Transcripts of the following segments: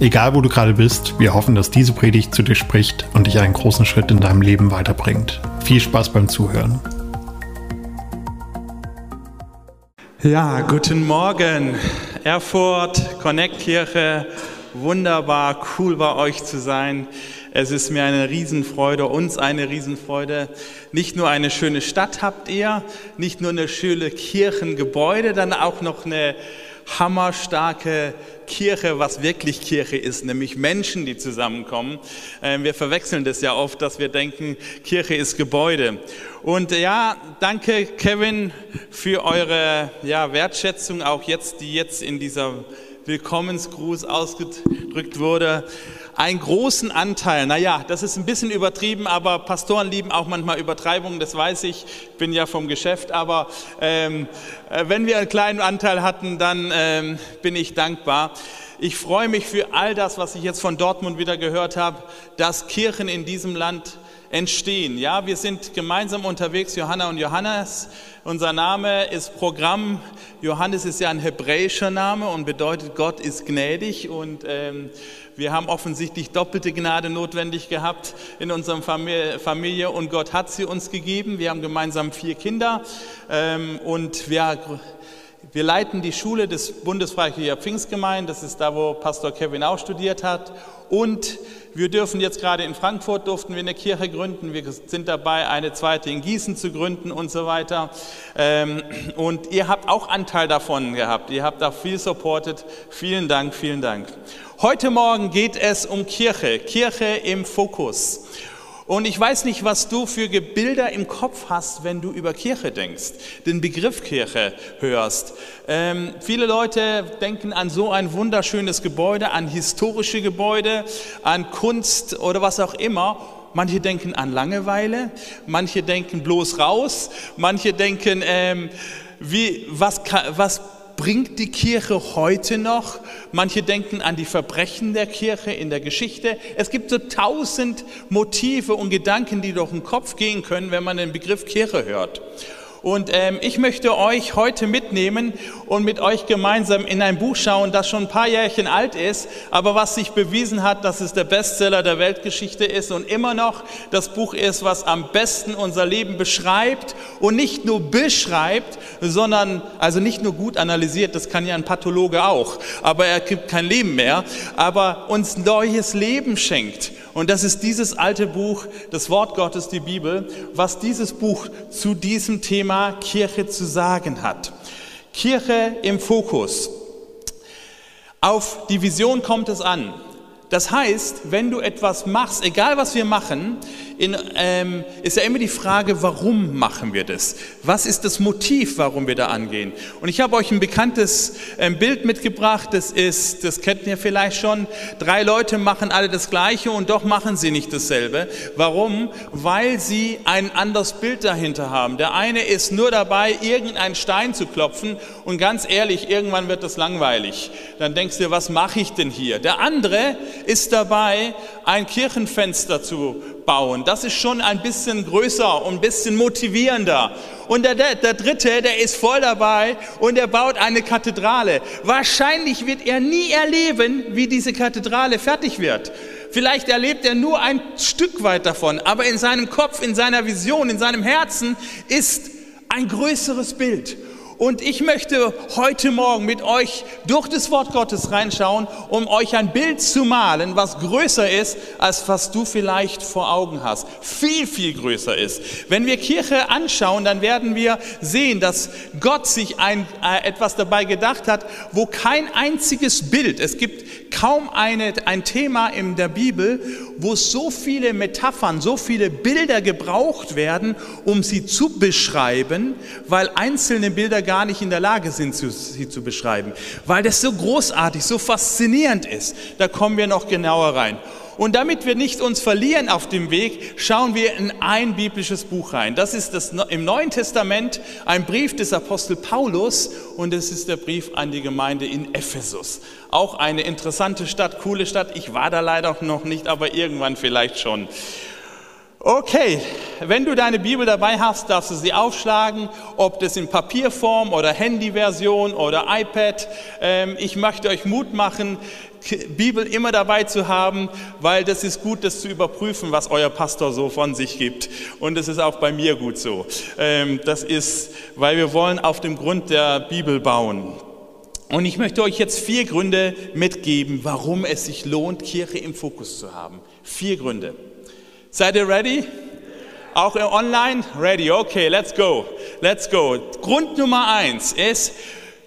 Egal wo du gerade bist, wir hoffen, dass diese Predigt zu dir spricht und dich einen großen Schritt in deinem Leben weiterbringt. Viel Spaß beim Zuhören. Ja, guten Morgen, Erfurt, Connect Kirche. Wunderbar, cool bei euch zu sein. Es ist mir eine Riesenfreude, uns eine Riesenfreude. Nicht nur eine schöne Stadt habt ihr, nicht nur eine schöne Kirchengebäude, dann auch noch eine hammerstarke Kirche, was wirklich Kirche ist, nämlich Menschen, die zusammenkommen. Ähm, wir verwechseln das ja oft, dass wir denken, Kirche ist Gebäude. Und ja, danke Kevin für eure ja, Wertschätzung, auch jetzt, die jetzt in dieser Willkommensgruß ausgedrückt wurde einen großen Anteil, naja, das ist ein bisschen übertrieben, aber Pastoren lieben auch manchmal Übertreibungen, das weiß ich, bin ja vom Geschäft, aber ähm, äh, wenn wir einen kleinen Anteil hatten, dann ähm, bin ich dankbar. Ich freue mich für all das, was ich jetzt von Dortmund wieder gehört habe, dass Kirchen in diesem Land entstehen. Ja, wir sind gemeinsam unterwegs, Johanna und Johannes. Unser Name ist Programm. Johannes ist ja ein hebräischer Name und bedeutet Gott ist gnädig und ähm, wir haben offensichtlich doppelte Gnade notwendig gehabt in unserer Familie und Gott hat sie uns gegeben. Wir haben gemeinsam vier Kinder ähm, und wir, wir leiten die Schule des Bundesfreikircher Pfingstgemeinden. Das ist da, wo Pastor Kevin auch studiert hat. Und wir dürfen jetzt gerade in Frankfurt durften wir eine Kirche gründen. Wir sind dabei, eine zweite in Gießen zu gründen und so weiter. Ähm, und ihr habt auch Anteil davon gehabt. Ihr habt da viel supportet. Vielen Dank, vielen Dank. Heute Morgen geht es um Kirche, Kirche im Fokus. Und ich weiß nicht, was du für Bilder im Kopf hast, wenn du über Kirche denkst, den Begriff Kirche hörst. Ähm, viele Leute denken an so ein wunderschönes Gebäude, an historische Gebäude, an Kunst oder was auch immer. Manche denken an Langeweile, manche denken bloß raus, manche denken, ähm, wie, was, was bringt die Kirche heute noch? Manche denken an die Verbrechen der Kirche in der Geschichte. Es gibt so tausend Motive und Gedanken, die durch den Kopf gehen können, wenn man den Begriff Kirche hört. Und ähm, ich möchte euch heute mitnehmen und mit euch gemeinsam in ein Buch schauen, das schon ein paar Jährchen alt ist, aber was sich bewiesen hat, dass es der Bestseller der Weltgeschichte ist und immer noch das Buch ist, was am besten unser Leben beschreibt und nicht nur beschreibt, sondern also nicht nur gut analysiert, das kann ja ein Pathologe auch, aber er gibt kein Leben mehr, aber uns neues Leben schenkt. Und das ist dieses alte Buch, das Wort Gottes, die Bibel, was dieses Buch zu diesem Thema Kirche zu sagen hat. Kirche im Fokus. Auf die Vision kommt es an. Das heißt, wenn du etwas machst, egal was wir machen, in, ähm, ist ja immer die Frage, warum machen wir das? Was ist das Motiv, warum wir da angehen? Und ich habe euch ein bekanntes ähm, Bild mitgebracht, das ist, das kennt ihr vielleicht schon, drei Leute machen alle das Gleiche und doch machen sie nicht dasselbe. Warum? Weil sie ein anderes Bild dahinter haben. Der eine ist nur dabei, irgendeinen Stein zu klopfen und ganz ehrlich, irgendwann wird das langweilig. Dann denkst du, was mache ich denn hier? Der andere ist dabei, ein Kirchenfenster zu bauen. Das ist schon ein bisschen größer und ein bisschen motivierender. Und der, der, der dritte, der ist voll dabei und er baut eine Kathedrale. Wahrscheinlich wird er nie erleben, wie diese Kathedrale fertig wird. Vielleicht erlebt er nur ein Stück weit davon, aber in seinem Kopf, in seiner Vision, in seinem Herzen ist ein größeres Bild. Und ich möchte heute Morgen mit euch durch das Wort Gottes reinschauen, um euch ein Bild zu malen, was größer ist, als was du vielleicht vor Augen hast. Viel, viel größer ist. Wenn wir Kirche anschauen, dann werden wir sehen, dass Gott sich ein, äh, etwas dabei gedacht hat, wo kein einziges Bild, es gibt kaum eine, ein Thema in der Bibel, wo so viele Metaphern, so viele Bilder gebraucht werden, um sie zu beschreiben, weil einzelne Bilder gar nicht in der Lage sind, sie zu beschreiben, weil das so großartig, so faszinierend ist. Da kommen wir noch genauer rein. Und damit wir nicht uns verlieren auf dem Weg, schauen wir in ein biblisches Buch rein. Das ist das, im Neuen Testament ein Brief des Apostel Paulus und es ist der Brief an die Gemeinde in Ephesus. Auch eine interessante Stadt, coole Stadt. Ich war da leider noch nicht, aber irgendwann vielleicht schon. Okay, wenn du deine Bibel dabei hast, darfst du sie aufschlagen, ob das in Papierform oder Handyversion oder iPad. Ähm, ich möchte euch Mut machen, Bibel immer dabei zu haben, weil das ist gut, das zu überprüfen, was euer Pastor so von sich gibt. Und das ist auch bei mir gut so. Ähm, das ist, weil wir wollen auf dem Grund der Bibel bauen. Und ich möchte euch jetzt vier Gründe mitgeben, warum es sich lohnt, Kirche im Fokus zu haben. Vier Gründe. Seid ihr ready? Auch online? Ready, okay, let's go. Let's go. Grund Nummer eins ist,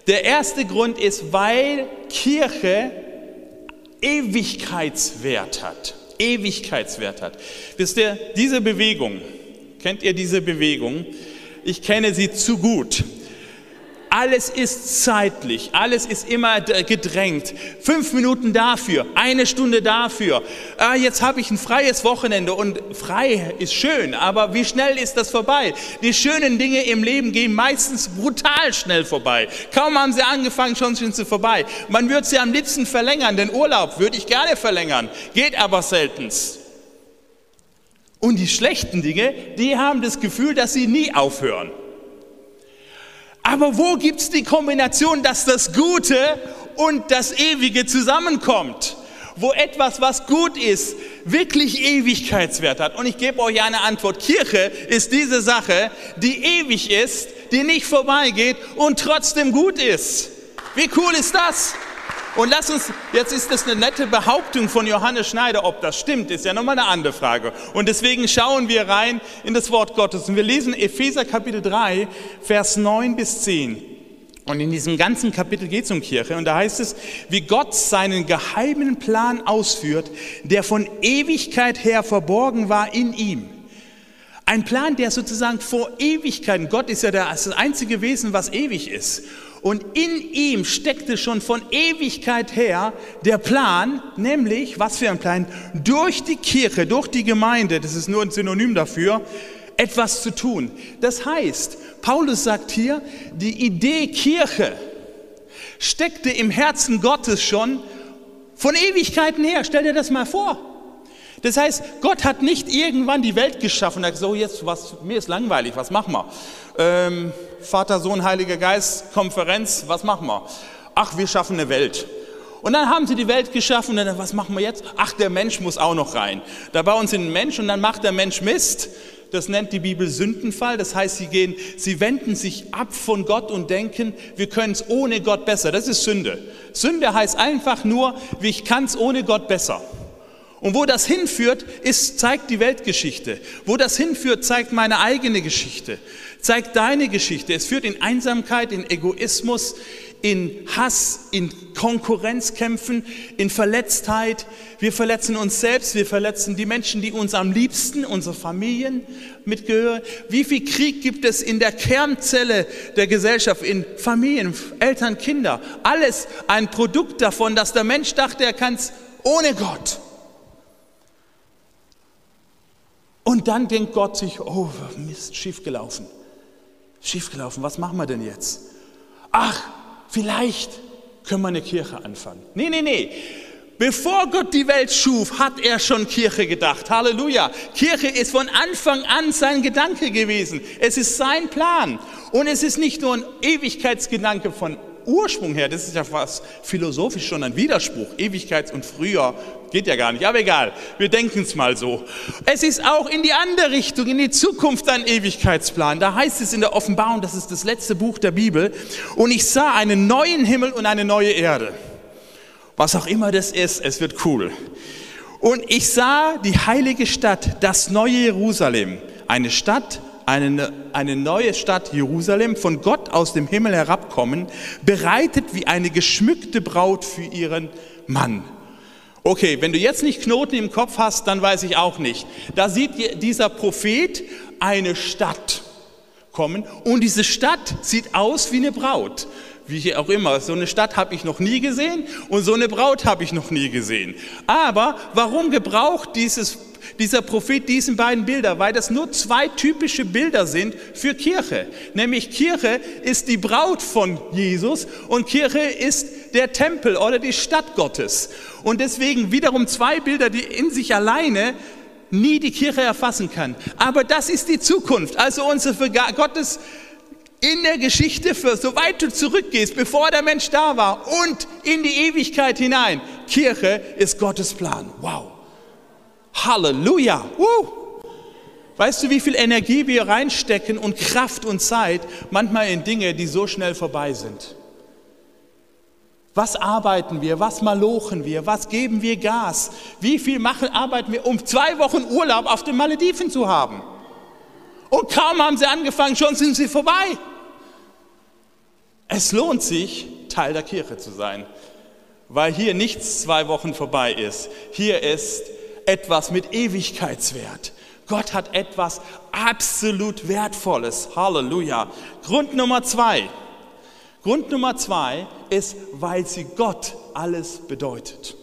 der erste Grund ist, weil Kirche Ewigkeitswert hat. Ewigkeitswert hat. Wisst ihr, diese Bewegung, kennt ihr diese Bewegung? Ich kenne sie zu gut. Alles ist zeitlich, alles ist immer gedrängt. Fünf Minuten dafür, eine Stunde dafür. Ah, jetzt habe ich ein freies Wochenende und frei ist schön, aber wie schnell ist das vorbei? Die schönen Dinge im Leben gehen meistens brutal schnell vorbei. Kaum haben sie angefangen, schon sind sie vorbei. Man würde sie am liebsten verlängern, den Urlaub würde ich gerne verlängern, geht aber seltenst. Und die schlechten Dinge, die haben das Gefühl, dass sie nie aufhören. Aber wo gibt es die Kombination, dass das Gute und das Ewige zusammenkommt? Wo etwas, was gut ist, wirklich Ewigkeitswert hat. Und ich gebe euch eine Antwort. Kirche ist diese Sache, die ewig ist, die nicht vorbeigeht und trotzdem gut ist. Wie cool ist das? Und lass uns, jetzt ist das eine nette Behauptung von Johannes Schneider, ob das stimmt, ist ja nochmal eine andere Frage. Und deswegen schauen wir rein in das Wort Gottes. Und wir lesen Epheser Kapitel 3, Vers 9 bis 10. Und in diesem ganzen Kapitel geht es um Kirche. Und da heißt es, wie Gott seinen geheimen Plan ausführt, der von Ewigkeit her verborgen war in ihm. Ein Plan, der sozusagen vor Ewigkeiten, Gott ist ja das einzige Wesen, was ewig ist. Und in ihm steckte schon von Ewigkeit her der Plan, nämlich, was für ein Plan, durch die Kirche, durch die Gemeinde, das ist nur ein Synonym dafür, etwas zu tun. Das heißt, Paulus sagt hier, die Idee Kirche steckte im Herzen Gottes schon von Ewigkeiten her. Stell dir das mal vor. Das heißt, Gott hat nicht irgendwann die Welt geschaffen und hat gesagt, so jetzt, was, mir ist langweilig, was machen wir? Ähm, Vater, Sohn, Heiliger Geist, Konferenz, was machen wir? Ach, wir schaffen eine Welt. Und dann haben sie die Welt geschaffen und dann, was machen wir jetzt? Ach, der Mensch muss auch noch rein. Da bauen sie einen Mensch und dann macht der Mensch Mist. Das nennt die Bibel Sündenfall. Das heißt, sie gehen, sie wenden sich ab von Gott und denken, wir können es ohne Gott besser. Das ist Sünde. Sünde heißt einfach nur, ich kann es ohne Gott besser. Und wo das hinführt, ist, zeigt die Weltgeschichte. Wo das hinführt, zeigt meine eigene Geschichte. Zeigt deine Geschichte. Es führt in Einsamkeit, in Egoismus, in Hass, in Konkurrenzkämpfen, in Verletztheit. Wir verletzen uns selbst, wir verletzen die Menschen, die uns am liebsten, unsere Familien mitgehören. Wie viel Krieg gibt es in der Kernzelle der Gesellschaft, in Familien, Eltern, Kinder? Alles ein Produkt davon, dass der Mensch dachte, er kann es ohne Gott. Und dann denkt Gott sich, oh Mist, schiefgelaufen. Schiefgelaufen, was machen wir denn jetzt? Ach, vielleicht können wir eine Kirche anfangen. Nee, nee, nee. Bevor Gott die Welt schuf, hat er schon Kirche gedacht. Halleluja. Kirche ist von Anfang an sein Gedanke gewesen. Es ist sein Plan. Und es ist nicht nur ein Ewigkeitsgedanke von Ursprung her, das ist ja fast philosophisch schon ein Widerspruch. Ewigkeits- und früher geht ja gar nicht, aber egal, wir denken es mal so. Es ist auch in die andere Richtung, in die Zukunft ein Ewigkeitsplan. Da heißt es in der Offenbarung, das ist das letzte Buch der Bibel, und ich sah einen neuen Himmel und eine neue Erde. Was auch immer das ist, es wird cool. Und ich sah die heilige Stadt, das neue Jerusalem, eine Stadt, eine, eine neue Stadt Jerusalem von Gott aus dem Himmel herabkommen, bereitet wie eine geschmückte Braut für ihren Mann. Okay, wenn du jetzt nicht Knoten im Kopf hast, dann weiß ich auch nicht. Da sieht dieser Prophet eine Stadt kommen und diese Stadt sieht aus wie eine Braut. wie auch immer. So eine Stadt habe ich noch nie gesehen und so eine Braut habe ich noch nie gesehen. Aber warum gebraucht dieses, dieser Prophet diesen beiden Bilder? Weil das nur zwei typische Bilder sind für Kirche. Nämlich Kirche ist die Braut von Jesus und Kirche ist der Tempel oder die Stadt Gottes. Und deswegen wiederum zwei Bilder, die in sich alleine nie die Kirche erfassen kann. Aber das ist die Zukunft. Also unsere Gottes in der Geschichte, für, soweit du zurückgehst, bevor der Mensch da war und in die Ewigkeit hinein. Kirche ist Gottes Plan. Wow. Halleluja. Woo. Weißt du, wie viel Energie wir reinstecken und Kraft und Zeit manchmal in Dinge, die so schnell vorbei sind? Was arbeiten wir? Was malochen wir? Was geben wir Gas? Wie viel machen, arbeiten wir, um zwei Wochen Urlaub auf den Malediven zu haben? Und kaum haben sie angefangen, schon sind sie vorbei. Es lohnt sich, Teil der Kirche zu sein, weil hier nichts zwei Wochen vorbei ist. Hier ist etwas mit Ewigkeitswert. Gott hat etwas absolut Wertvolles. Halleluja. Grund Nummer zwei. Grund Nummer zwei ist, weil sie Gott alles bedeutet.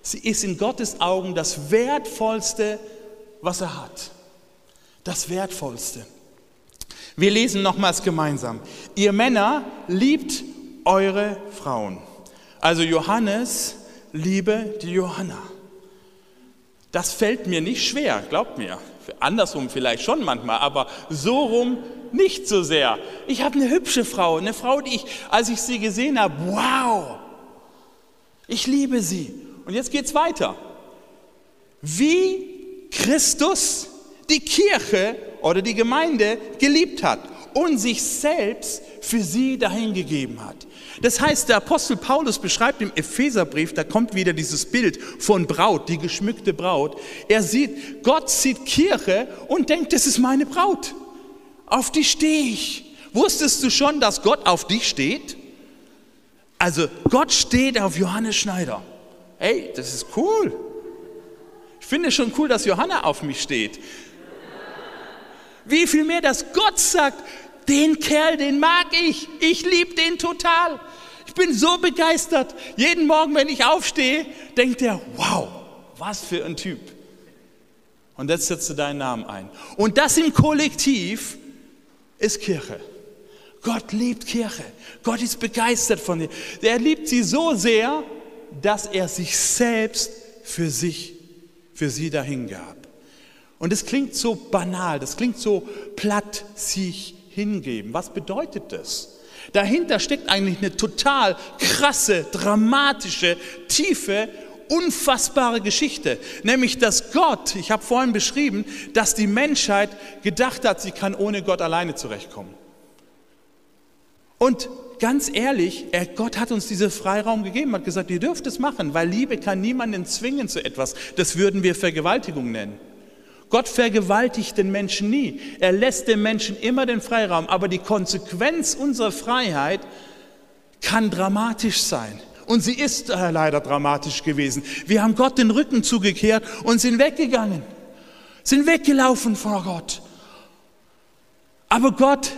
Sie ist in Gottes Augen das Wertvollste, was er hat. Das Wertvollste. Wir lesen nochmals gemeinsam. Ihr Männer liebt eure Frauen. Also Johannes liebe die Johanna. Das fällt mir nicht schwer, glaubt mir. Andersrum vielleicht schon manchmal, aber so rum nicht so sehr. Ich habe eine hübsche Frau, eine Frau, die ich, als ich sie gesehen habe, wow, ich liebe sie. Und jetzt geht es weiter. Wie Christus die Kirche oder die Gemeinde geliebt hat und sich selbst für sie dahingegeben hat. Das heißt, der Apostel Paulus beschreibt im Epheserbrief, da kommt wieder dieses Bild von Braut, die geschmückte Braut. Er sieht, Gott sieht Kirche und denkt, das ist meine Braut. Auf die stehe ich. Wusstest du schon, dass Gott auf dich steht? Also Gott steht auf Johannes Schneider. Hey, das ist cool. Ich finde es schon cool, dass Johanna auf mich steht. Wie viel mehr, dass Gott sagt, den Kerl, den mag ich. Ich liebe den total. Ich bin so begeistert. Jeden Morgen, wenn ich aufstehe, denkt er, wow, was für ein Typ. Und jetzt setzt du deinen Namen ein. Und das im Kollektiv ist Kirche. Gott liebt Kirche. Gott ist begeistert von ihr. Er liebt sie so sehr, dass er sich selbst für sich, für sie dahingab. Und es klingt so banal, das klingt so platt, sich hingeben. Was bedeutet das? Dahinter steckt eigentlich eine total krasse, dramatische, tiefe, unfassbare Geschichte. Nämlich, dass Gott, ich habe vorhin beschrieben, dass die Menschheit gedacht hat, sie kann ohne Gott alleine zurechtkommen. Und ganz ehrlich, Gott hat uns diesen Freiraum gegeben, hat gesagt, ihr dürft es machen, weil Liebe kann niemanden zwingen zu etwas. Das würden wir Vergewaltigung nennen. Gott vergewaltigt den Menschen nie. Er lässt dem Menschen immer den Freiraum. Aber die Konsequenz unserer Freiheit kann dramatisch sein. Und sie ist äh, leider dramatisch gewesen. Wir haben Gott den Rücken zugekehrt und sind weggegangen. Sind weggelaufen vor Gott. Aber Gott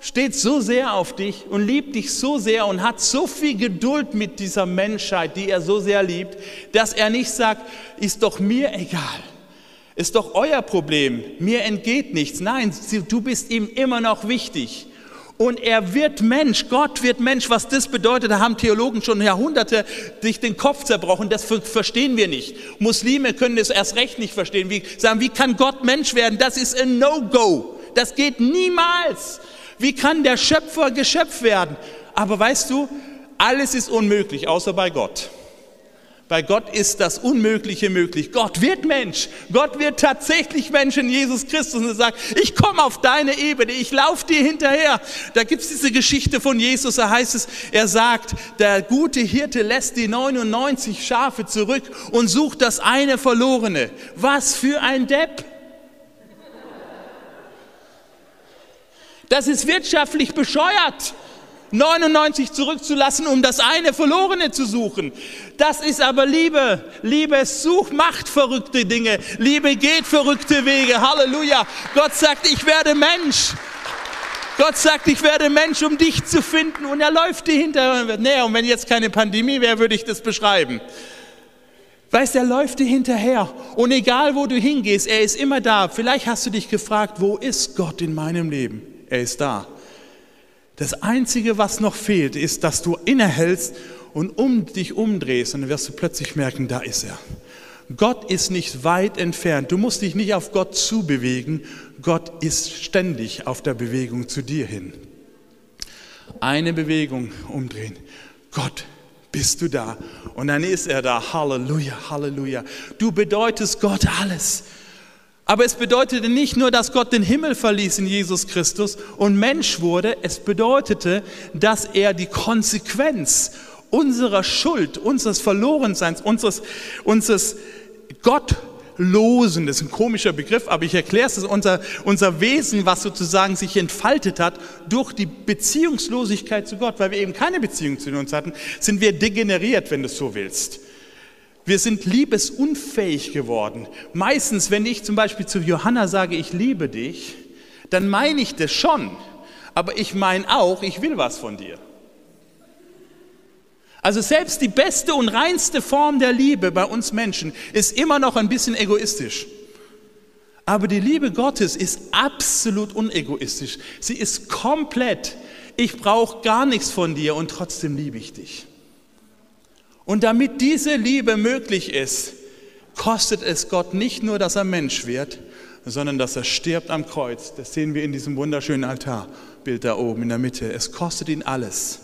steht so sehr auf dich und liebt dich so sehr und hat so viel Geduld mit dieser Menschheit, die er so sehr liebt, dass er nicht sagt, ist doch mir egal. Ist doch euer Problem. Mir entgeht nichts. Nein, du bist ihm immer noch wichtig. Und er wird Mensch, Gott wird Mensch. Was das bedeutet, da haben Theologen schon Jahrhunderte sich den Kopf zerbrochen. Das verstehen wir nicht. Muslime können das erst recht nicht verstehen. Wie sagen, wie kann Gott Mensch werden? Das ist ein No-Go. Das geht niemals. Wie kann der Schöpfer Geschöpf werden? Aber weißt du, alles ist unmöglich, außer bei Gott. Bei Gott ist das Unmögliche möglich. Gott wird Mensch. Gott wird tatsächlich Mensch in Jesus Christus und sagt, ich komme auf deine Ebene, ich laufe dir hinterher. Da gibt es diese Geschichte von Jesus, da heißt es, er sagt, der gute Hirte lässt die 99 Schafe zurück und sucht das eine verlorene. Was für ein Depp. Das ist wirtschaftlich bescheuert. 99 zurückzulassen, um das eine Verlorene zu suchen. Das ist aber Liebe. Liebe sucht, macht verrückte Dinge. Liebe geht verrückte Wege. Halleluja. Gott sagt, ich werde Mensch. Gott sagt, ich werde Mensch, um dich zu finden. Und er läuft dir hinterher und wird näher. Und wenn jetzt keine Pandemie wäre, würde ich das beschreiben. Weißt, er läuft dir hinterher. Und egal, wo du hingehst, er ist immer da. Vielleicht hast du dich gefragt, wo ist Gott in meinem Leben? Er ist da. Das Einzige, was noch fehlt, ist, dass du innehältst und um dich umdrehst und dann wirst du plötzlich merken, da ist er. Gott ist nicht weit entfernt. Du musst dich nicht auf Gott zubewegen. Gott ist ständig auf der Bewegung zu dir hin. Eine Bewegung umdrehen. Gott, bist du da? Und dann ist er da. Halleluja, Halleluja. Du bedeutest Gott alles. Aber es bedeutete nicht nur, dass Gott den Himmel verließ in Jesus Christus und Mensch wurde, es bedeutete, dass er die Konsequenz unserer Schuld, unseres Verlorenseins, unseres, unseres Gottlosen, das ist ein komischer Begriff, aber ich erkläre es, unser, unser Wesen, was sozusagen sich entfaltet hat durch die Beziehungslosigkeit zu Gott, weil wir eben keine Beziehung zu uns hatten, sind wir degeneriert, wenn du es so willst. Wir sind liebesunfähig geworden. Meistens, wenn ich zum Beispiel zu Johanna sage, ich liebe dich, dann meine ich das schon. Aber ich meine auch, ich will was von dir. Also selbst die beste und reinste Form der Liebe bei uns Menschen ist immer noch ein bisschen egoistisch. Aber die Liebe Gottes ist absolut unegoistisch. Sie ist komplett. Ich brauche gar nichts von dir und trotzdem liebe ich dich. Und damit diese Liebe möglich ist, kostet es Gott nicht nur, dass er Mensch wird, sondern dass er stirbt am Kreuz. Das sehen wir in diesem wunderschönen Altarbild da oben in der Mitte. Es kostet ihn alles,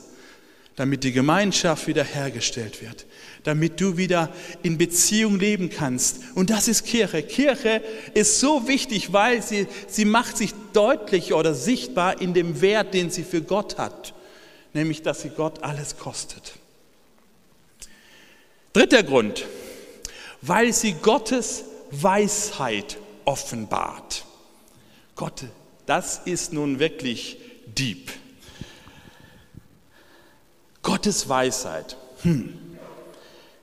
damit die Gemeinschaft wiederhergestellt wird, damit du wieder in Beziehung leben kannst. Und das ist Kirche. Kirche ist so wichtig, weil sie, sie macht sich deutlich oder sichtbar in dem Wert, den sie für Gott hat, nämlich dass sie Gott alles kostet. Dritter Grund, weil sie Gottes Weisheit offenbart. Gott, das ist nun wirklich deep. Gottes Weisheit. Hm.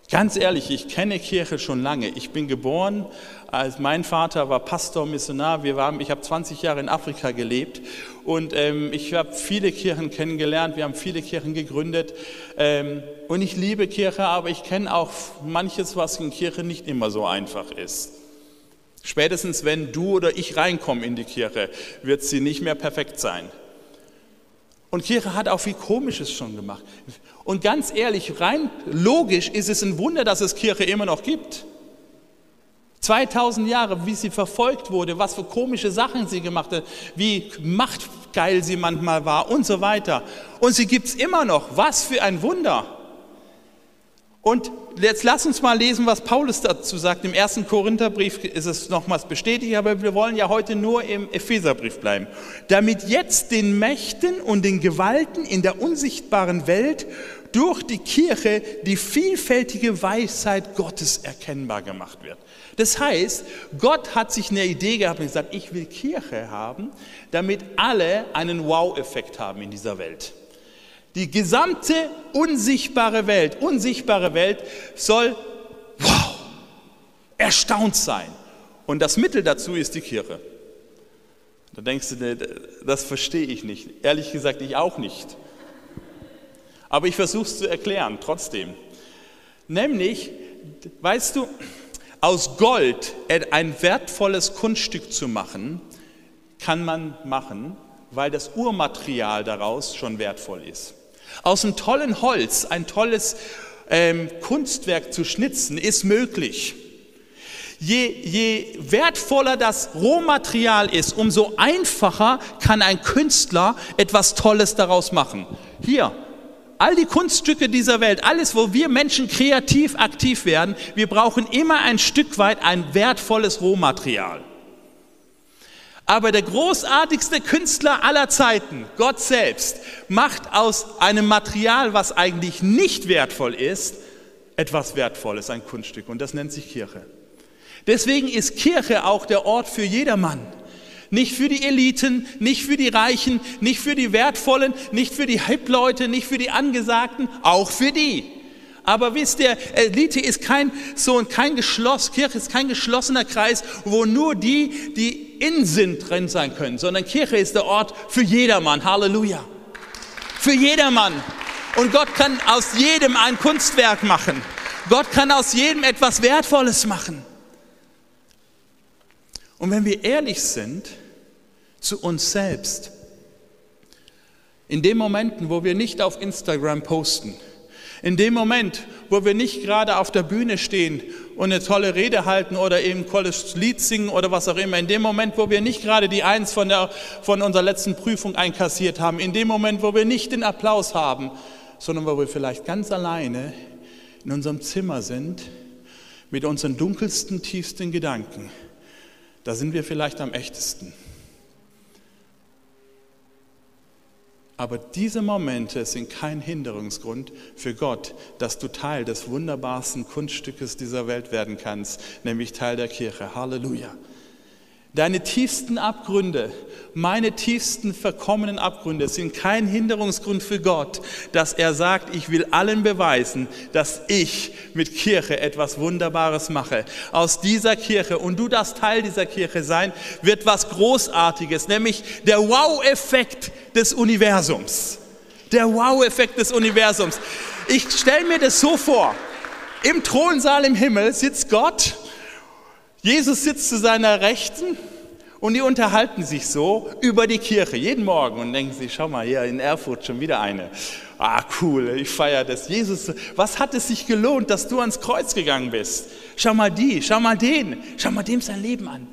Ganz ehrlich, ich kenne Kirche schon lange. Ich bin geboren, als mein Vater war Pastor, Missionar. Wir waren, ich habe 20 Jahre in Afrika gelebt und ähm, ich habe viele Kirchen kennengelernt. Wir haben viele Kirchen gegründet ähm, und ich liebe Kirche, aber ich kenne auch manches, was in Kirche nicht immer so einfach ist. Spätestens wenn du oder ich reinkommen in die Kirche, wird sie nicht mehr perfekt sein. Und Kirche hat auch viel Komisches schon gemacht. Und ganz ehrlich, rein logisch ist es ein Wunder, dass es Kirche immer noch gibt. 2000 Jahre, wie sie verfolgt wurde, was für komische Sachen sie gemacht hat, wie machtgeil sie manchmal war und so weiter. Und sie gibt es immer noch. Was für ein Wunder. Und jetzt lass uns mal lesen, was Paulus dazu sagt. Im ersten Korintherbrief ist es nochmals bestätigt, aber wir wollen ja heute nur im Epheserbrief bleiben. Damit jetzt den Mächten und den Gewalten in der unsichtbaren Welt durch die Kirche die vielfältige Weisheit Gottes erkennbar gemacht wird. Das heißt, Gott hat sich eine Idee gehabt und gesagt, ich will Kirche haben, damit alle einen Wow-Effekt haben in dieser Welt. Die gesamte unsichtbare Welt, unsichtbare Welt soll, wow, erstaunt sein. Und das Mittel dazu ist die Kirche. Da denkst du, das verstehe ich nicht. Ehrlich gesagt, ich auch nicht. Aber ich versuche es zu erklären, trotzdem. Nämlich, weißt du, aus Gold ein wertvolles Kunststück zu machen, kann man machen, weil das Urmaterial daraus schon wertvoll ist. Aus einem tollen Holz ein tolles ähm, Kunstwerk zu schnitzen, ist möglich. Je, je wertvoller das Rohmaterial ist, umso einfacher kann ein Künstler etwas Tolles daraus machen. Hier, all die Kunststücke dieser Welt, alles, wo wir Menschen kreativ aktiv werden, wir brauchen immer ein Stück weit ein wertvolles Rohmaterial. Aber der großartigste Künstler aller Zeiten, Gott selbst, macht aus einem Material, was eigentlich nicht wertvoll ist, etwas Wertvolles, ein Kunststück. Und das nennt sich Kirche. Deswegen ist Kirche auch der Ort für jedermann. Nicht für die Eliten, nicht für die Reichen, nicht für die Wertvollen, nicht für die Hip-Leute, nicht für die Angesagten, auch für die. Aber wisst ihr, Elite ist kein, so kein Geschloss, Kirche ist kein geschlossener Kreis, wo nur die, die in sind, drin sein können, sondern Kirche ist der Ort für jedermann. Halleluja. Für jedermann. Und Gott kann aus jedem ein Kunstwerk machen. Gott kann aus jedem etwas Wertvolles machen. Und wenn wir ehrlich sind zu uns selbst, in den Momenten, wo wir nicht auf Instagram posten, in dem Moment, wo wir nicht gerade auf der Bühne stehen und eine tolle Rede halten oder eben ein tolles Lied singen oder was auch immer, in dem Moment, wo wir nicht gerade die Eins von, der, von unserer letzten Prüfung einkassiert haben, in dem Moment, wo wir nicht den Applaus haben, sondern wo wir vielleicht ganz alleine in unserem Zimmer sind mit unseren dunkelsten, tiefsten Gedanken, da sind wir vielleicht am echtesten. Aber diese Momente sind kein Hinderungsgrund für Gott, dass du Teil des wunderbarsten Kunststückes dieser Welt werden kannst, nämlich Teil der Kirche. Halleluja. Deine tiefsten Abgründe, meine tiefsten verkommenen Abgründe sind kein Hinderungsgrund für Gott, dass er sagt, ich will allen beweisen, dass ich mit Kirche etwas Wunderbares mache. Aus dieser Kirche, und du darfst Teil dieser Kirche sein, wird was Großartiges, nämlich der Wow-Effekt des Universums. Der Wow-Effekt des Universums. Ich stelle mir das so vor. Im Thronsaal im Himmel sitzt Gott Jesus sitzt zu seiner Rechten und die unterhalten sich so über die Kirche jeden Morgen und denken sich, schau mal hier in Erfurt schon wieder eine. Ah, cool, ich feiere das. Jesus, was hat es sich gelohnt, dass du ans Kreuz gegangen bist? Schau mal die, schau mal den, schau mal dem sein Leben an.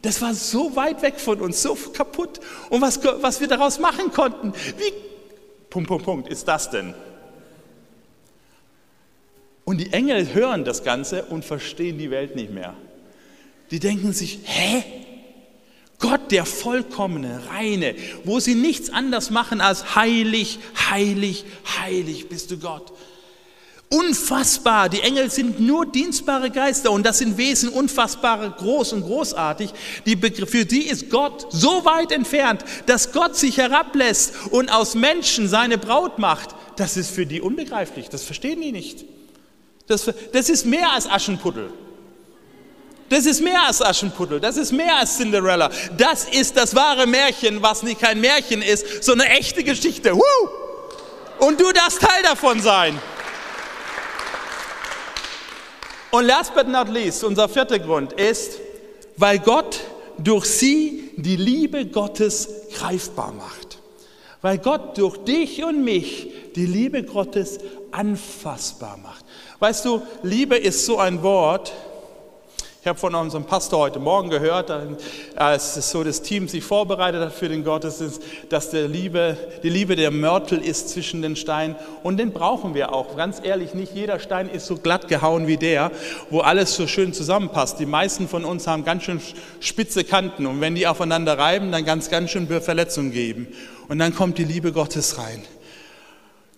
Das war so weit weg von uns, so kaputt. Und was, was wir daraus machen konnten, wie, Punkt, Punkt, Punkt, ist das denn? Und die Engel hören das Ganze und verstehen die Welt nicht mehr die denken sich, hä? Gott, der vollkommene, reine, wo sie nichts anders machen als heilig, heilig, heilig bist du Gott. Unfassbar, die Engel sind nur dienstbare Geister und das sind Wesen unfassbare, groß und großartig. Die für die ist Gott so weit entfernt, dass Gott sich herablässt und aus Menschen seine Braut macht. Das ist für die unbegreiflich, das verstehen die nicht. Das, das ist mehr als Aschenputtel. Das ist mehr als Aschenputtel, das ist mehr als Cinderella. Das ist das wahre Märchen, was nicht kein Märchen ist, sondern eine echte Geschichte. Woo! Und du darfst Teil davon sein. Und last but not least, unser vierter Grund ist, weil Gott durch sie die Liebe Gottes greifbar macht. Weil Gott durch dich und mich die Liebe Gottes anfassbar macht. Weißt du, Liebe ist so ein Wort, ich habe von unserem Pastor heute Morgen gehört, als so das Team sich vorbereitet hat für den Gottesdienst, dass der Liebe, die Liebe der Mörtel ist zwischen den Steinen. Und den brauchen wir auch. Ganz ehrlich, nicht jeder Stein ist so glatt gehauen wie der, wo alles so schön zusammenpasst. Die meisten von uns haben ganz schön spitze Kanten. Und wenn die aufeinander reiben, dann ganz, ganz schön Verletzungen geben. Und dann kommt die Liebe Gottes rein.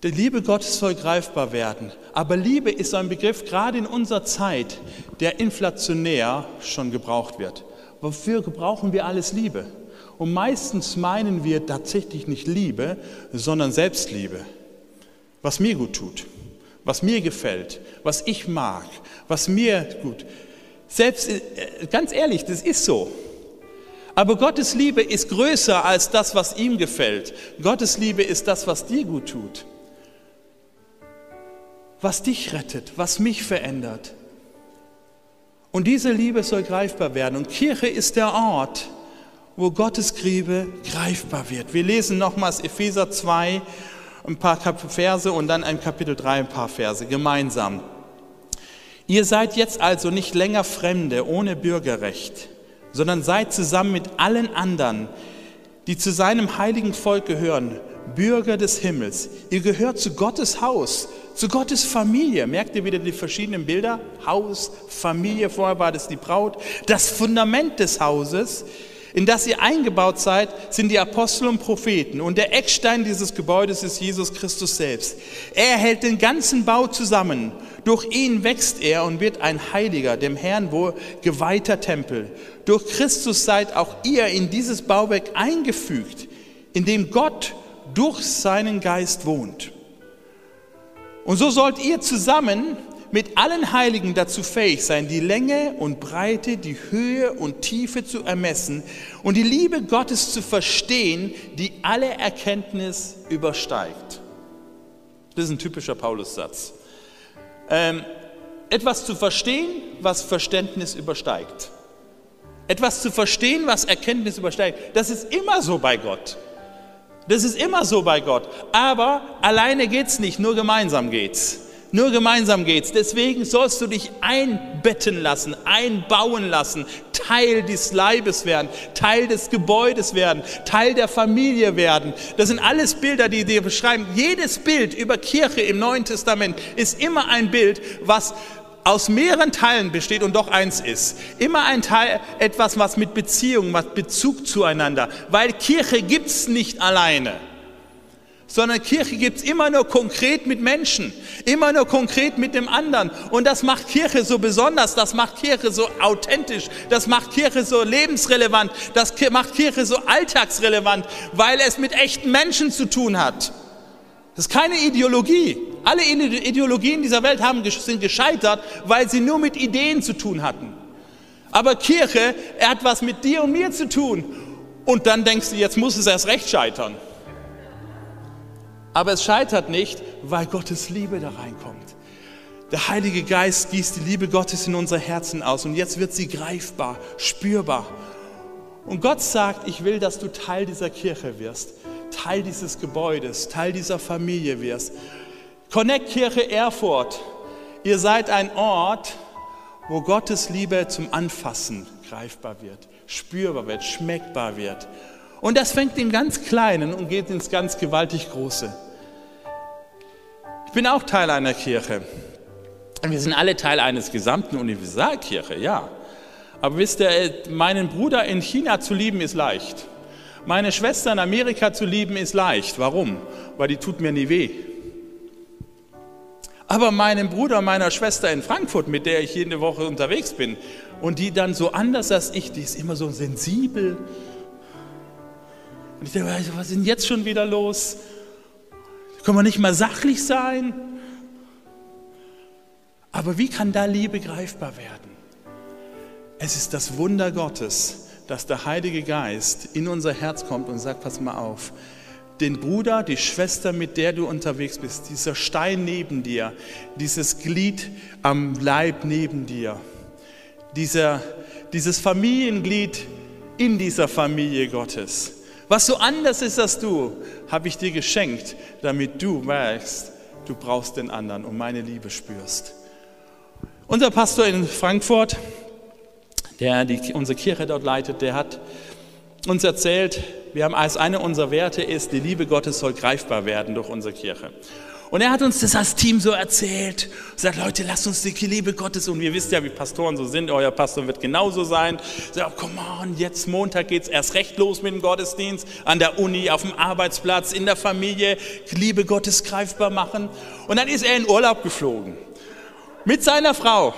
Die Liebe Gottes soll greifbar werden. Aber Liebe ist ein Begriff, gerade in unserer Zeit, der inflationär schon gebraucht wird. Wofür gebrauchen wir alles Liebe? Und meistens meinen wir tatsächlich nicht Liebe, sondern Selbstliebe. Was mir gut tut, was mir gefällt, was ich mag, was mir gut. Selbst, äh, ganz ehrlich, das ist so. Aber Gottes Liebe ist größer als das, was ihm gefällt. Gottes Liebe ist das, was dir gut tut was dich rettet, was mich verändert. Und diese Liebe soll greifbar werden. Und Kirche ist der Ort, wo Gottes Liebe greifbar wird. Wir lesen nochmals Epheser 2, ein paar Verse und dann ein Kapitel 3, ein paar Verse gemeinsam. Ihr seid jetzt also nicht länger Fremde ohne Bürgerrecht, sondern seid zusammen mit allen anderen, die zu seinem heiligen Volk gehören, Bürger des Himmels. Ihr gehört zu Gottes Haus zu Gottes Familie. Merkt ihr wieder die verschiedenen Bilder? Haus, Familie, vorher war das die Braut. Das Fundament des Hauses, in das ihr eingebaut seid, sind die Apostel und Propheten. Und der Eckstein dieses Gebäudes ist Jesus Christus selbst. Er hält den ganzen Bau zusammen. Durch ihn wächst er und wird ein heiliger, dem Herrn wohl geweihter Tempel. Durch Christus seid auch ihr in dieses Bauwerk eingefügt, in dem Gott durch seinen Geist wohnt. Und so sollt ihr zusammen mit allen Heiligen dazu fähig sein, die Länge und Breite, die Höhe und Tiefe zu ermessen und die Liebe Gottes zu verstehen, die alle Erkenntnis übersteigt. Das ist ein typischer Paulus-Satz. Ähm, etwas zu verstehen, was Verständnis übersteigt. Etwas zu verstehen, was Erkenntnis übersteigt. Das ist immer so bei Gott. Das ist immer so bei Gott. Aber alleine geht es nicht, nur gemeinsam geht's. Nur gemeinsam geht's. Deswegen sollst du dich einbetten lassen, einbauen lassen, Teil des Leibes werden, Teil des Gebäudes werden, Teil der Familie werden. Das sind alles Bilder, die dir beschreiben. Jedes Bild über Kirche im Neuen Testament ist immer ein Bild, was aus mehreren Teilen besteht und doch eins ist. Immer ein Teil, etwas, was mit Beziehung, was Bezug zueinander. Weil Kirche gibt's nicht alleine sondern Kirche gibt es immer nur konkret mit Menschen, immer nur konkret mit dem anderen. Und das macht Kirche so besonders, das macht Kirche so authentisch, das macht Kirche so lebensrelevant, das macht Kirche so alltagsrelevant, weil es mit echten Menschen zu tun hat. Das ist keine Ideologie. Alle Ideologien dieser Welt haben, sind gescheitert, weil sie nur mit Ideen zu tun hatten. Aber Kirche, er hat was mit dir und mir zu tun. Und dann denkst du, jetzt muss es erst recht scheitern. Aber es scheitert nicht, weil Gottes Liebe da reinkommt. Der Heilige Geist gießt die Liebe Gottes in unser Herzen aus und jetzt wird sie greifbar, spürbar. Und Gott sagt, ich will, dass du Teil dieser Kirche wirst, Teil dieses Gebäudes, Teil dieser Familie wirst. Connect Kirche Erfurt, ihr seid ein Ort, wo Gottes Liebe zum Anfassen greifbar wird, spürbar wird, schmeckbar wird. Und das fängt im ganz Kleinen und geht ins ganz gewaltig Große. Ich bin auch Teil einer Kirche. Wir sind alle Teil eines gesamten Universalkirche, ja. Aber wisst ihr, meinen Bruder in China zu lieben ist leicht. Meine Schwester in Amerika zu lieben ist leicht. Warum? Weil die tut mir nie weh. Aber meinen Bruder meiner Schwester in Frankfurt, mit der ich jede Woche unterwegs bin, und die dann so anders als ich, die ist immer so sensibel, und ich denke, was ist denn jetzt schon wieder los? Können wir nicht mal sachlich sein? Aber wie kann da Liebe greifbar werden? Es ist das Wunder Gottes, dass der Heilige Geist in unser Herz kommt und sagt, pass mal auf, den Bruder, die Schwester, mit der du unterwegs bist, dieser Stein neben dir, dieses Glied am Leib neben dir, dieser, dieses Familienglied in dieser Familie Gottes, was so anders ist als du, habe ich dir geschenkt, damit du merkst, du brauchst den anderen und meine Liebe spürst. Unser Pastor in Frankfurt, der die, unsere Kirche dort leitet, der hat uns erzählt, wir haben als eine unserer Werte ist, die Liebe Gottes soll greifbar werden durch unsere Kirche. Und er hat uns das als Team so erzählt. Sagt, Leute, lasst uns die Liebe Gottes. Und wir wisst ja, wie Pastoren so sind. Euer Pastor wird genauso sein. Sagt, come on, jetzt Montag geht es erst recht los mit dem Gottesdienst. An der Uni, auf dem Arbeitsplatz, in der Familie. Liebe Gottes greifbar machen. Und dann ist er in Urlaub geflogen. Mit seiner Frau.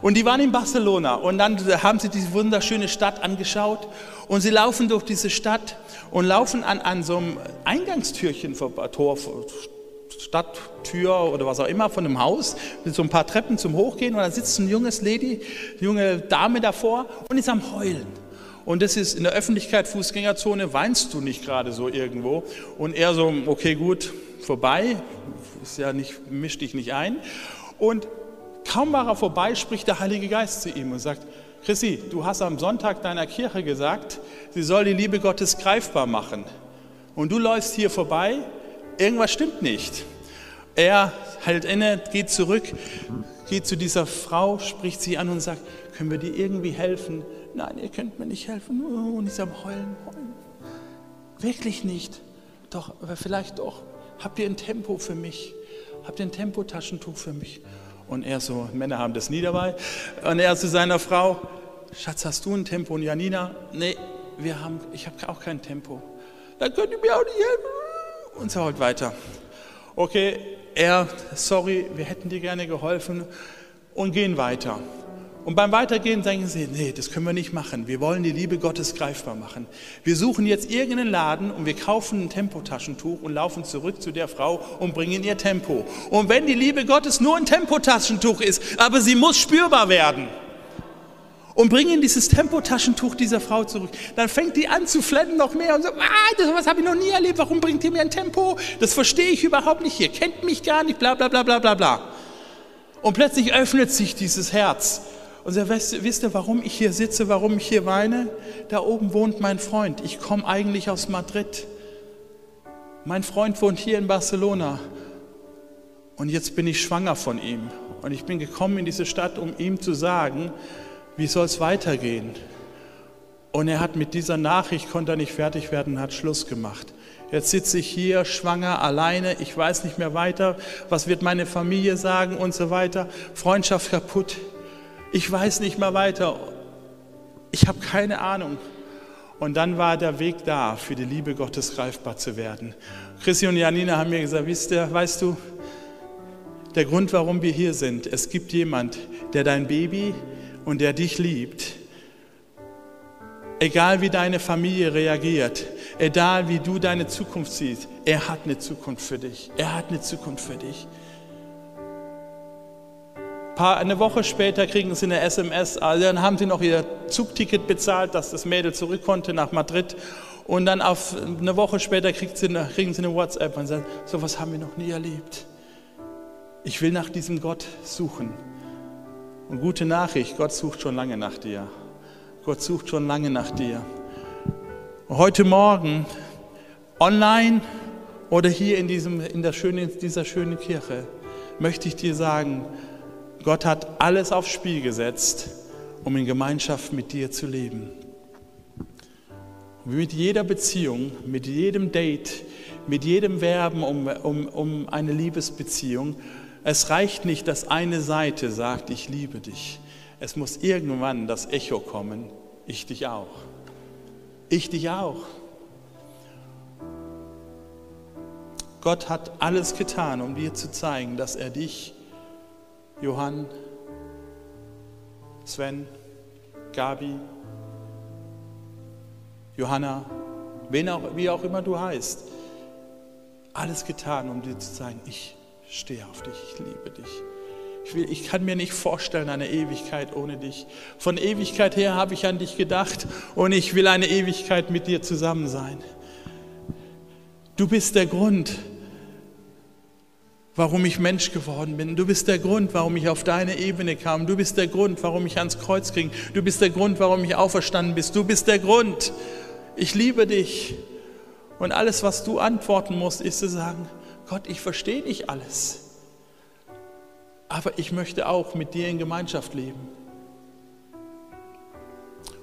Und die waren in Barcelona und dann haben sie diese wunderschöne Stadt angeschaut und sie laufen durch diese Stadt und laufen an, an so einem Eingangstürchen Tor, Stadttür oder was auch immer von einem Haus mit so ein paar Treppen zum Hochgehen und da sitzt ein junges Lady, junge Dame davor und ist am Heulen. Und das ist in der Öffentlichkeit, Fußgängerzone, weinst du nicht gerade so irgendwo. Und er so, okay, gut, vorbei, ist ja nicht, misch dich nicht ein. Und kaum war er vorbei, spricht der Heilige Geist zu ihm und sagt, Chrissy, du hast am Sonntag deiner Kirche gesagt, sie soll die Liebe Gottes greifbar machen. Und du läufst hier vorbei irgendwas stimmt nicht. Er hält inne, geht zurück, geht zu dieser Frau, spricht sie an und sagt, können wir dir irgendwie helfen? Nein, ihr könnt mir nicht helfen. Und ich sage, heulen, heulen. Wirklich nicht. Doch, aber vielleicht doch. Habt ihr ein Tempo für mich? Habt ihr ein Tempotaschentuch für mich? Und er so, Männer haben das nie dabei. Und er zu seiner Frau, Schatz, hast du ein Tempo? Und Janina, nee, wir haben, ich habe auch kein Tempo. Dann könnt ihr mir auch nicht helfen und so halt weiter. Okay, er, sorry, wir hätten dir gerne geholfen und gehen weiter. Und beim Weitergehen denken sie, nee, das können wir nicht machen. Wir wollen die Liebe Gottes greifbar machen. Wir suchen jetzt irgendeinen Laden und wir kaufen ein Tempotaschentuch und laufen zurück zu der Frau und bringen ihr Tempo. Und wenn die Liebe Gottes nur ein Tempotaschentuch ist, aber sie muss spürbar werden, und bringen dieses Tempotaschentuch dieser Frau zurück. Dann fängt die an zu flennen noch mehr und so, ah, das was habe ich noch nie erlebt, warum bringt ihr mir ein Tempo? Das verstehe ich überhaupt nicht, ihr kennt mich gar nicht, bla bla bla bla bla bla. Und plötzlich öffnet sich dieses Herz. Und wisst, wisst ihr, warum ich hier sitze, warum ich hier weine? Da oben wohnt mein Freund. Ich komme eigentlich aus Madrid. Mein Freund wohnt hier in Barcelona. Und jetzt bin ich schwanger von ihm. Und ich bin gekommen in diese Stadt, um ihm zu sagen, wie soll es weitergehen? Und er hat mit dieser Nachricht, konnte er nicht fertig werden, hat Schluss gemacht. Jetzt sitze ich hier schwanger, alleine, ich weiß nicht mehr weiter, was wird meine Familie sagen und so weiter. Freundschaft kaputt, ich weiß nicht mehr weiter, ich habe keine Ahnung. Und dann war der Weg da, für die Liebe Gottes greifbar zu werden. Christi und Janina haben mir gesagt, wisst ihr, weißt du, der Grund, warum wir hier sind, es gibt jemand, der dein Baby und der dich liebt. Egal wie deine Familie reagiert, egal wie du deine Zukunft siehst, er hat eine Zukunft für dich. Er hat eine Zukunft für dich. Eine Woche später kriegen sie eine SMS, also dann haben sie noch ihr Zugticket bezahlt, dass das Mädel zurück konnte nach Madrid. Und dann auf eine Woche später kriegen sie eine, kriegen sie eine WhatsApp und sagen, so was haben wir noch nie erlebt. Ich will nach diesem Gott suchen. Und gute Nachricht, Gott sucht schon lange nach dir. Gott sucht schon lange nach dir. heute Morgen, online oder hier in, diesem, in schönen, dieser schönen Kirche, möchte ich dir sagen, Gott hat alles aufs Spiel gesetzt, um in Gemeinschaft mit dir zu leben. mit jeder Beziehung, mit jedem Date, mit jedem Werben um, um, um eine Liebesbeziehung es reicht nicht, dass eine Seite sagt, ich liebe dich. Es muss irgendwann das Echo kommen, ich dich auch. Ich dich auch. Gott hat alles getan, um dir zu zeigen, dass er dich, Johann, Sven, Gabi, Johanna, wen auch, wie auch immer du heißt, alles getan, um dir zu zeigen, ich stehe auf dich, ich liebe dich. Ich, will, ich kann mir nicht vorstellen, eine Ewigkeit ohne dich. Von Ewigkeit her habe ich an dich gedacht und ich will eine Ewigkeit mit dir zusammen sein. Du bist der Grund, warum ich Mensch geworden bin. Du bist der Grund, warum ich auf deine Ebene kam. Du bist der Grund, warum ich ans Kreuz ging. Du bist der Grund, warum ich auferstanden bist. Du bist der Grund. Ich liebe dich. Und alles, was du antworten musst, ist zu sagen, Gott, ich verstehe nicht alles, aber ich möchte auch mit dir in Gemeinschaft leben.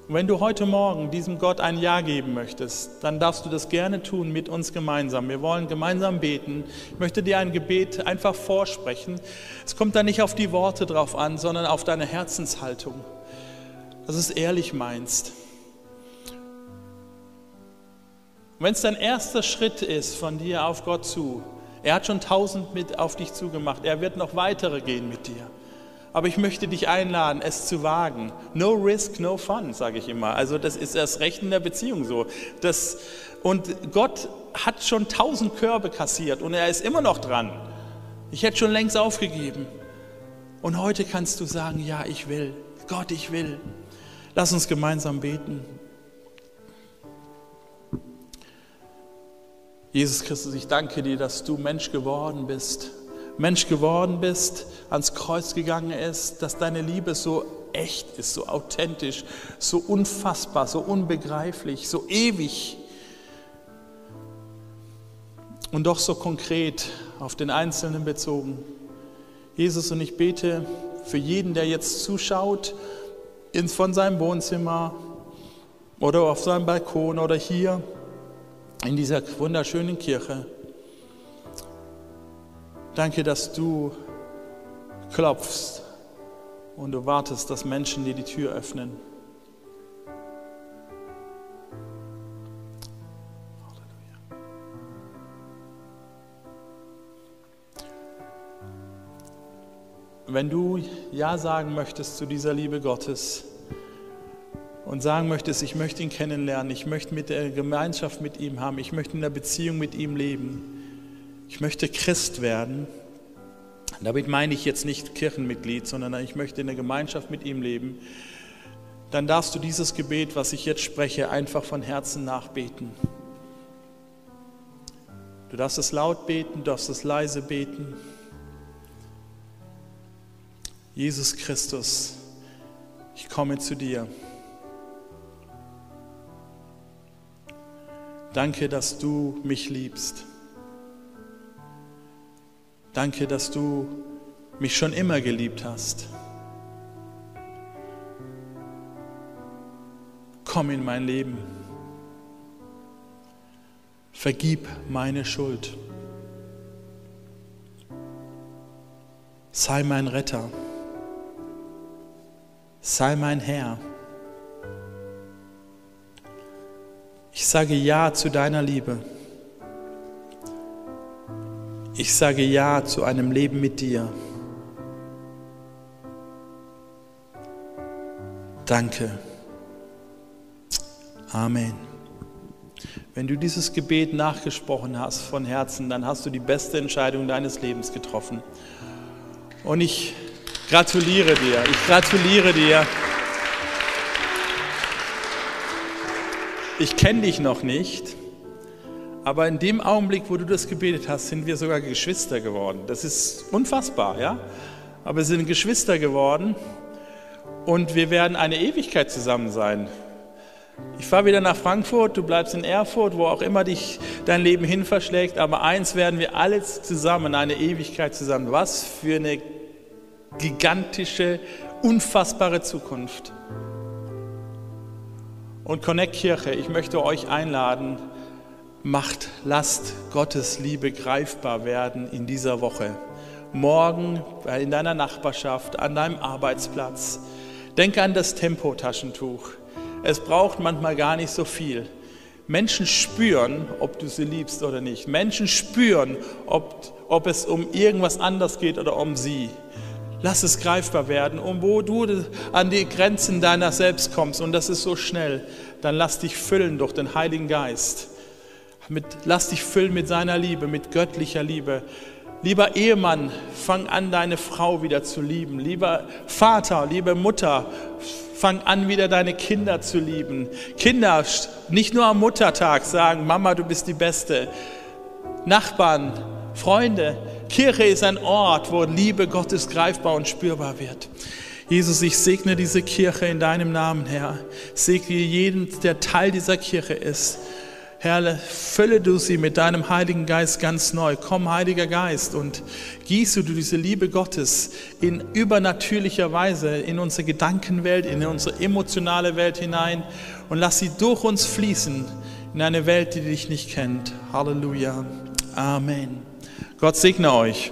Und wenn du heute Morgen diesem Gott ein Ja geben möchtest, dann darfst du das gerne tun mit uns gemeinsam. Wir wollen gemeinsam beten. Ich möchte dir ein Gebet einfach vorsprechen. Es kommt da nicht auf die Worte drauf an, sondern auf deine Herzenshaltung, dass du es ehrlich meinst. wenn es dein erster Schritt ist von dir auf Gott zu, er hat schon tausend mit auf dich zugemacht. Er wird noch weitere gehen mit dir. Aber ich möchte dich einladen, es zu wagen. No risk, no fun, sage ich immer. Also das ist das Recht in der Beziehung so. Das, und Gott hat schon tausend Körbe kassiert und er ist immer noch dran. Ich hätte schon längst aufgegeben. Und heute kannst du sagen, ja, ich will. Gott, ich will. Lass uns gemeinsam beten. Jesus Christus, ich danke dir, dass du Mensch geworden bist. Mensch geworden bist, ans Kreuz gegangen ist, dass deine Liebe so echt ist, so authentisch, so unfassbar, so unbegreiflich, so ewig und doch so konkret auf den Einzelnen bezogen. Jesus, und ich bete für jeden, der jetzt zuschaut, von seinem Wohnzimmer oder auf seinem Balkon oder hier, in dieser wunderschönen Kirche. Danke, dass du klopfst und du wartest, dass Menschen dir die Tür öffnen. wenn du Ja sagen möchtest zu dieser Liebe Gottes und sagen möchtest, ich möchte ihn kennenlernen, ich möchte mit der Gemeinschaft mit ihm haben, ich möchte in der Beziehung mit ihm leben, ich möchte Christ werden, damit meine ich jetzt nicht Kirchenmitglied, sondern ich möchte in der Gemeinschaft mit ihm leben, dann darfst du dieses Gebet, was ich jetzt spreche, einfach von Herzen nachbeten. Du darfst es laut beten, du darfst es leise beten. Jesus Christus, ich komme zu dir. Danke, dass du mich liebst. Danke, dass du mich schon immer geliebt hast. Komm in mein Leben. Vergib meine Schuld. Sei mein Retter. Sei mein Herr. Ich sage Ja zu deiner Liebe. Ich sage Ja zu einem Leben mit dir. Danke. Amen. Wenn du dieses Gebet nachgesprochen hast von Herzen, dann hast du die beste Entscheidung deines Lebens getroffen. Und ich gratuliere dir, ich gratuliere dir. Ich kenne dich noch nicht, aber in dem Augenblick, wo du das gebetet hast, sind wir sogar Geschwister geworden. Das ist unfassbar, ja? Aber wir sind Geschwister geworden und wir werden eine Ewigkeit zusammen sein. Ich fahre wieder nach Frankfurt, du bleibst in Erfurt, wo auch immer dich dein Leben hin verschlägt, aber eins werden wir alle zusammen, eine Ewigkeit zusammen. Was für eine gigantische, unfassbare Zukunft. Und Connect Kirche, ich möchte euch einladen, macht, lasst Gottes Liebe greifbar werden in dieser Woche. Morgen in deiner Nachbarschaft, an deinem Arbeitsplatz. Denke an das Tempotaschentuch. Es braucht manchmal gar nicht so viel. Menschen spüren, ob du sie liebst oder nicht. Menschen spüren, ob, ob es um irgendwas anders geht oder um sie. Lass es greifbar werden. Und wo du an die Grenzen deiner selbst kommst, und das ist so schnell, dann lass dich füllen durch den Heiligen Geist. Mit, lass dich füllen mit seiner Liebe, mit göttlicher Liebe. Lieber Ehemann, fang an, deine Frau wieder zu lieben. Lieber Vater, liebe Mutter, Fang an, wieder deine Kinder zu lieben. Kinder, nicht nur am Muttertag sagen, Mama, du bist die Beste. Nachbarn, Freunde, Kirche ist ein Ort, wo Liebe Gottes greifbar und spürbar wird. Jesus, ich segne diese Kirche in deinem Namen, Herr. Segne jeden, der Teil dieser Kirche ist. Herr, fülle du sie mit deinem Heiligen Geist ganz neu. Komm, Heiliger Geist, und gieße du diese Liebe Gottes in übernatürlicher Weise in unsere Gedankenwelt, in unsere emotionale Welt hinein und lass sie durch uns fließen in eine Welt, die dich nicht kennt. Halleluja. Amen. Gott segne euch.